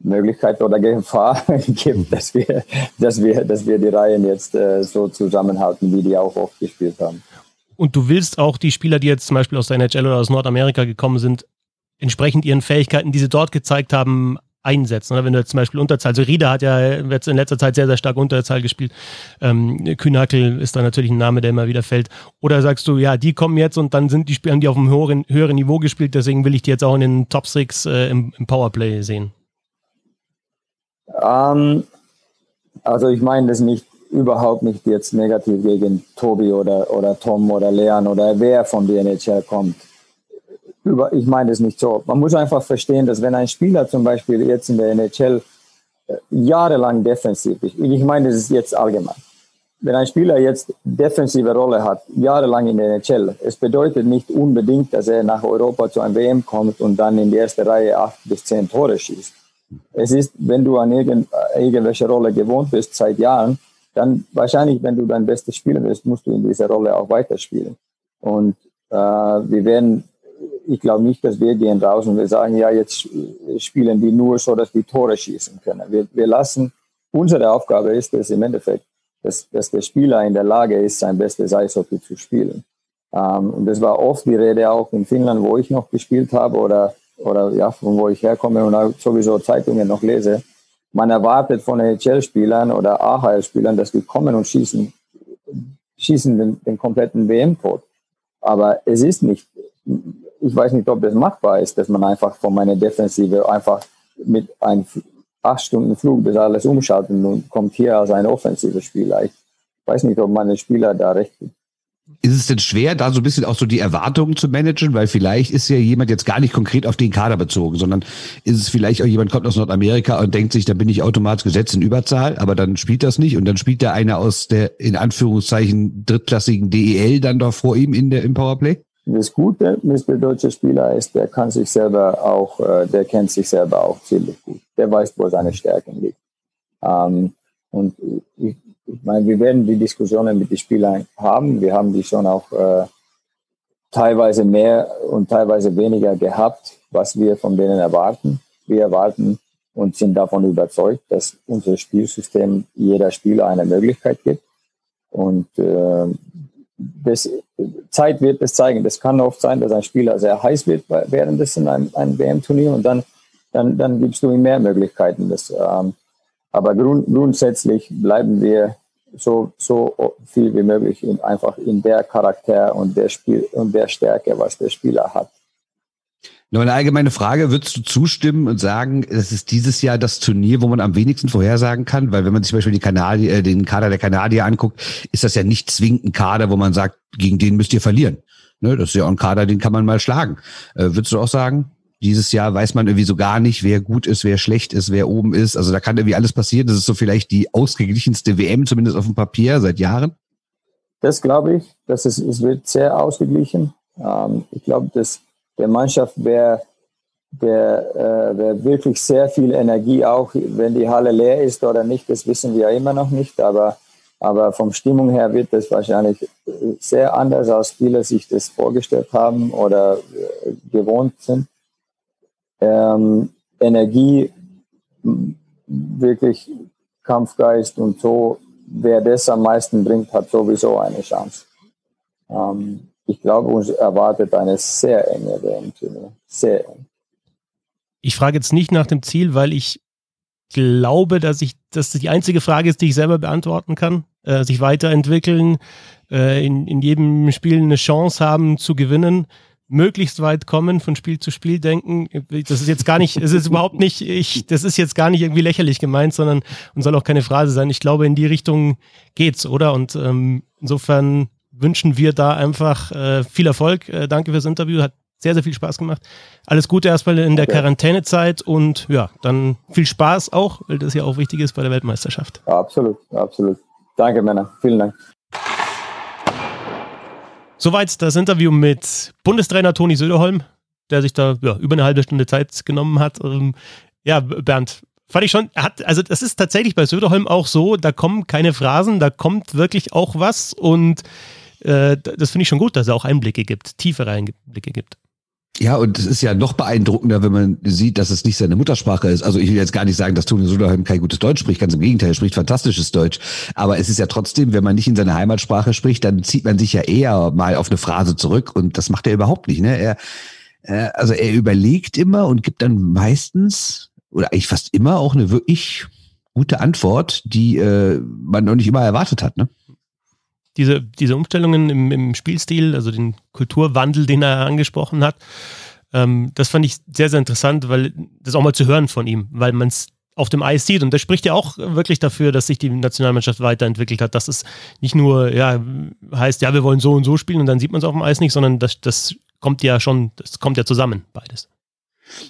Möglichkeit oder Gefahr gibt, dass wir, dass wir, dass wir die Reihen jetzt äh, so zusammenhalten, wie die auch oft gespielt haben. Und du willst auch die Spieler, die jetzt zum Beispiel aus der NHL oder aus Nordamerika gekommen sind, entsprechend ihren Fähigkeiten, die sie dort gezeigt haben, einsetzen. Oder wenn du jetzt zum Beispiel Unterzahl, also Rieder hat ja jetzt in letzter Zeit sehr, sehr stark Unterzahl gespielt. Ähm, Kühnhackel ist da natürlich ein Name, der immer wieder fällt. Oder sagst du, ja, die kommen jetzt und dann sind die Spieler, die auf einem höheren, höheren Niveau gespielt, deswegen will ich die jetzt auch in den Top Six äh, im, im, Powerplay sehen? Ähm, also ich meine das nicht überhaupt nicht jetzt negativ gegen Tobi oder, oder Tom oder Leon oder wer von der NHL kommt über, ich meine das nicht so. Man muss einfach verstehen, dass wenn ein Spieler zum Beispiel jetzt in der NHL äh, jahrelang defensiv ist, ich meine, das ist jetzt allgemein. Wenn ein Spieler jetzt defensive Rolle hat, jahrelang in der NHL, es bedeutet nicht unbedingt, dass er nach Europa zu einem WM kommt und dann in die erste Reihe acht bis zehn Tore schießt. Es ist, wenn du an irgend, irgendwelche Rolle gewohnt bist seit Jahren, dann wahrscheinlich, wenn du dein bestes Spieler bist, musst du in dieser Rolle auch weiterspielen. Und äh, wir werden, ich glaube nicht, dass wir gehen raus und wir sagen, ja, jetzt spielen die nur so, dass die Tore schießen können. Wir, wir lassen, unsere Aufgabe ist es im Endeffekt, dass, dass der Spieler in der Lage ist, sein bestes Eishockey zu spielen. Ähm, und das war oft die Rede auch in Finnland, wo ich noch gespielt habe oder, oder ja, von wo ich herkomme und sowieso Zeitungen noch lese man erwartet von NHL-Spielern oder AHL-Spielern, dass die kommen und schießen, schießen den, den kompletten WM-Tod. Aber es ist nicht, ich weiß nicht, ob das machbar ist, dass man einfach von meiner Defensive einfach mit einem acht Stunden Flug das alles umschaltet und kommt hier als ein offensives Spieler. Ich weiß nicht, ob meine Spieler da recht. Ist es denn schwer, da so ein bisschen auch so die Erwartungen zu managen? Weil vielleicht ist ja jemand jetzt gar nicht konkret auf den Kader bezogen, sondern ist es vielleicht auch jemand kommt aus Nordamerika und denkt sich, da bin ich automatisch gesetzt in Überzahl, aber dann spielt das nicht und dann spielt der einer aus der in Anführungszeichen drittklassigen DEL dann doch vor ihm in der, im Powerplay? Das Gute mit der deutsche Spieler ist, der kann sich selber auch, äh, der kennt sich selber auch ziemlich gut. Der weiß, wo seine Stärken liegen. Ähm, und ich, ich meine, wir werden die Diskussionen mit den Spielern haben. Wir haben die schon auch äh, teilweise mehr und teilweise weniger gehabt, was wir von denen erwarten. Wir erwarten und sind davon überzeugt, dass unser Spielsystem jeder Spieler eine Möglichkeit gibt. Und äh, das, Zeit wird es zeigen. Das kann oft sein, dass ein Spieler sehr heiß wird währenddessen ein, ein WM-Turnier und dann, dann, dann gibst du ihm mehr Möglichkeiten. Das, ähm, aber grund, grundsätzlich bleiben wir so, so viel wie möglich in, einfach in der Charakter und der Spiel und der Stärke, was der Spieler hat. Nur eine allgemeine Frage, würdest du zustimmen und sagen, es ist dieses Jahr das Turnier, wo man am wenigsten vorhersagen kann? Weil wenn man sich zum Beispiel die Kanadier, äh, den Kader der Kanadier anguckt, ist das ja nicht zwingend ein Kader, wo man sagt, gegen den müsst ihr verlieren. Ne, das ist ja auch ein Kader, den kann man mal schlagen. Äh, würdest du auch sagen, dieses Jahr weiß man irgendwie so gar nicht, wer gut ist, wer schlecht ist, wer oben ist. Also da kann irgendwie alles passieren. Das ist so vielleicht die ausgeglichenste WM, zumindest auf dem Papier, seit Jahren. Das glaube ich. Das ist, es wird sehr ausgeglichen. Ähm, ich glaube, dass der Mannschaft wäre der, äh, wär wirklich sehr viel Energie, auch wenn die Halle leer ist oder nicht, das wissen wir ja immer noch nicht. Aber, aber vom Stimmung her wird das wahrscheinlich sehr anders, als viele sich das vorgestellt haben oder äh, gewohnt sind ähm, Energie, wirklich Kampfgeist und so, wer das am meisten bringt, hat sowieso eine Chance. Ähm, ich glaube, uns erwartet eine sehr enge WM-Turnier. Sehr eng. Ich frage jetzt nicht nach dem Ziel, weil ich glaube, dass ich, das die einzige Frage ist, die ich selber beantworten kann. Äh, sich weiterentwickeln, äh, in, in jedem Spiel eine Chance haben zu gewinnen möglichst weit kommen, von Spiel zu Spiel denken. Das ist jetzt gar nicht, es ist überhaupt nicht, ich, das ist jetzt gar nicht irgendwie lächerlich gemeint, sondern und soll auch keine Phrase sein. Ich glaube, in die Richtung geht's, oder? Und ähm, insofern wünschen wir da einfach äh, viel Erfolg. Äh, danke fürs Interview, hat sehr, sehr viel Spaß gemacht. Alles Gute erstmal in der okay. Quarantänezeit und ja, dann viel Spaß auch, weil das ja auch wichtig ist bei der Weltmeisterschaft. absolut, absolut. Danke, Männer. Vielen Dank. Soweit das Interview mit Bundestrainer Toni Söderholm, der sich da ja, über eine halbe Stunde Zeit genommen hat. Ähm, ja, Bernd, fand ich schon, hat, also das ist tatsächlich bei Söderholm auch so, da kommen keine Phrasen, da kommt wirklich auch was und äh, das finde ich schon gut, dass er auch Einblicke gibt, tiefere Einblicke gibt. Ja, und es ist ja noch beeindruckender, wenn man sieht, dass es nicht seine Muttersprache ist. Also ich will jetzt gar nicht sagen, dass Toni Soderheim kein gutes Deutsch spricht, ganz im Gegenteil, er spricht fantastisches Deutsch. Aber es ist ja trotzdem, wenn man nicht in seiner Heimatsprache spricht, dann zieht man sich ja eher mal auf eine Phrase zurück und das macht er überhaupt nicht. Ne? Er, äh, also er überlegt immer und gibt dann meistens oder eigentlich fast immer auch eine wirklich gute Antwort, die äh, man noch nicht immer erwartet hat. Ne? Diese, diese Umstellungen im, im Spielstil, also den Kulturwandel, den er angesprochen hat, ähm, das fand ich sehr, sehr interessant, weil das auch mal zu hören von ihm, weil man es auf dem Eis sieht. Und das spricht ja auch wirklich dafür, dass sich die Nationalmannschaft weiterentwickelt hat, dass es nicht nur ja, heißt, ja, wir wollen so und so spielen und dann sieht man es auf dem Eis nicht, sondern das, das kommt ja schon, das kommt ja zusammen, beides.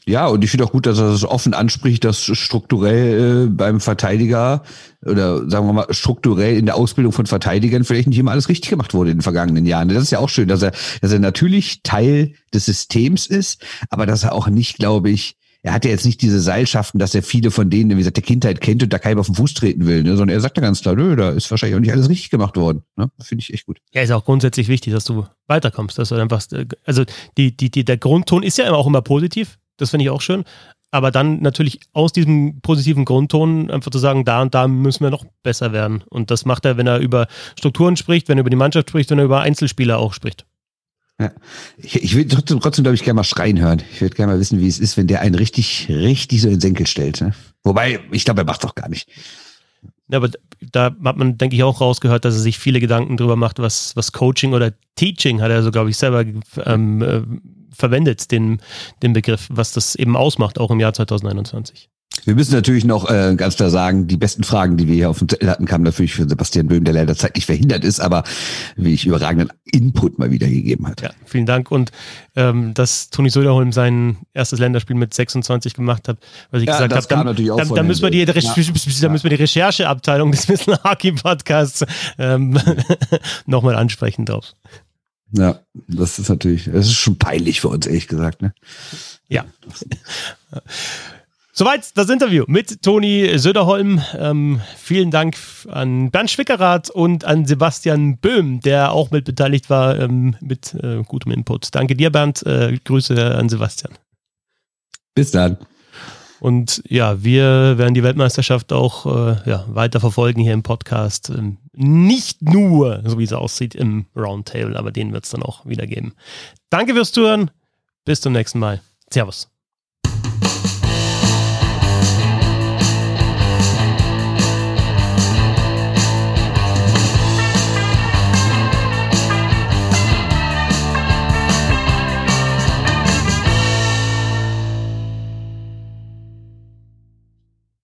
Ja, und ich finde auch gut, dass er das offen anspricht, dass strukturell äh, beim Verteidiger oder sagen wir mal strukturell in der Ausbildung von Verteidigern vielleicht nicht immer alles richtig gemacht wurde in den vergangenen Jahren. Das ist ja auch schön, dass er, dass er natürlich Teil des Systems ist, aber dass er auch nicht, glaube ich, er hat ja jetzt nicht diese Seilschaften, dass er viele von denen, wie gesagt, der Kindheit kennt und da keinem auf den Fuß treten will, ne? sondern er sagt ja ganz klar, nö, da ist wahrscheinlich auch nicht alles richtig gemacht worden. Ne? Finde ich echt gut. Ja, ist auch grundsätzlich wichtig, dass du weiterkommst, dass du einfach, also die, die, die, der Grundton ist ja auch immer positiv, das finde ich auch schön, aber dann natürlich aus diesem positiven Grundton einfach zu sagen, da und da müssen wir noch besser werden. Und das macht er, wenn er über Strukturen spricht, wenn er über die Mannschaft spricht, wenn er über Einzelspieler auch spricht. Ja. Ich, ich will trotzdem, trotzdem glaube ich, gerne mal schreien hören. Ich würde gerne mal wissen, wie es ist, wenn der einen richtig, richtig so in den Senkel stellt. Ne? Wobei, ich glaube, er macht doch gar nicht. Ja, aber da hat man, denke ich, auch rausgehört, dass er sich viele Gedanken drüber macht, was, was Coaching oder Teaching hat er so, glaube ich, selber ähm, äh, verwendet, den, den Begriff, was das eben ausmacht, auch im Jahr 2021. Wir müssen natürlich noch äh, ganz klar sagen, die besten Fragen, die wir hier auf dem Zettel hatten, kamen natürlich für Sebastian Böhm, der leider zeitlich verhindert ist, aber wie ich überragenden Input mal wieder gegeben hat. Ja, vielen Dank. Und ähm, dass Toni Söderholm sein erstes Länderspiel mit 26 gemacht hat, was ich ja, gesagt habe, dann, dann, dann, müssen wir die, ja. dann müssen wir die Rechercheabteilung des Wissen Hockey Podcasts ähm, nochmal ansprechen drauf. Ja, das ist natürlich, das ist schon peinlich für uns, ehrlich gesagt. Ne? Ja. Soweit das Interview mit Toni Söderholm. Ähm, vielen Dank an Bernd Schwickerath und an Sebastian Böhm, der auch mit beteiligt war ähm, mit äh, gutem Input. Danke dir, Bernd. Äh, Grüße an Sebastian. Bis dann. Und ja, wir werden die Weltmeisterschaft auch äh, ja, weiter verfolgen hier im Podcast. Ähm, nicht nur, so wie es aussieht, im Roundtable, aber den wird es dann auch wieder geben. Danke fürs Zuhören. Bis zum nächsten Mal. Servus.